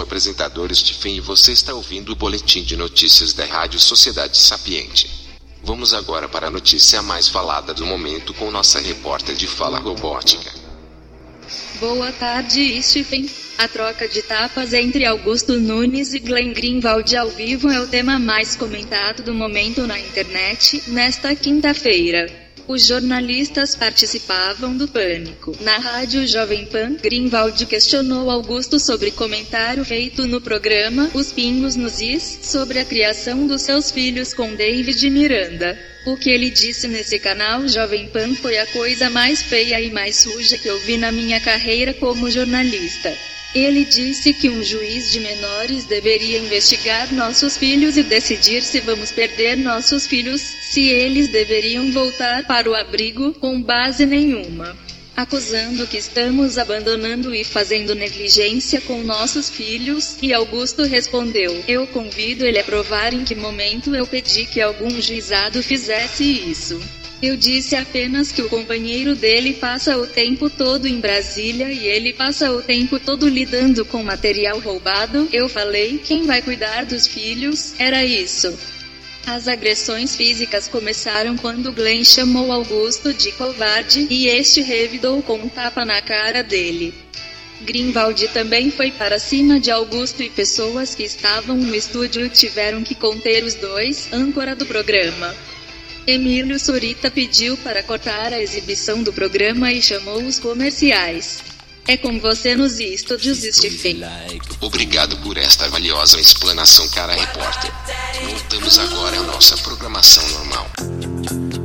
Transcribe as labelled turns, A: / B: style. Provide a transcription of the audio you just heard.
A: apresentador Stephen e você está ouvindo o boletim de notícias da Rádio Sociedade Sapiente. Vamos agora para a notícia mais falada do momento com nossa repórter de fala robótica.
B: Boa tarde, Stephen. A troca de tapas entre Augusto Nunes e Glenn Greenwald ao vivo é o tema mais comentado do momento na internet nesta quinta-feira. Os jornalistas participavam do pânico. Na rádio Jovem Pan, Greenwald questionou Augusto sobre comentário feito no programa Os Pingos nos Is sobre a criação dos seus filhos com David Miranda. O que ele disse nesse canal Jovem Pan foi a coisa mais feia e mais suja que eu vi na minha carreira como jornalista. Ele disse que um juiz de menores deveria investigar nossos filhos e decidir se vamos perder nossos filhos, se eles deveriam voltar para o abrigo, com base nenhuma. Acusando que estamos abandonando e fazendo negligência com nossos filhos, e Augusto respondeu: Eu convido ele a provar em que momento eu pedi que algum juizado fizesse isso. Eu disse apenas que o companheiro dele passa o tempo todo em Brasília e ele passa o tempo todo lidando com material roubado. Eu falei: quem vai cuidar dos filhos? Era isso. As agressões físicas começaram quando Glenn chamou Augusto de covarde e este revidou com um tapa na cara dele. Greenwald também foi para cima de Augusto e pessoas que estavam no estúdio tiveram que conter os dois, âncora do programa. Emílio Surita pediu para cortar a exibição do programa e chamou os comerciais. É com você nos estúdios, Stephen.
A: Obrigado por esta valiosa explanação, cara repórter. Voltamos agora à nossa programação normal.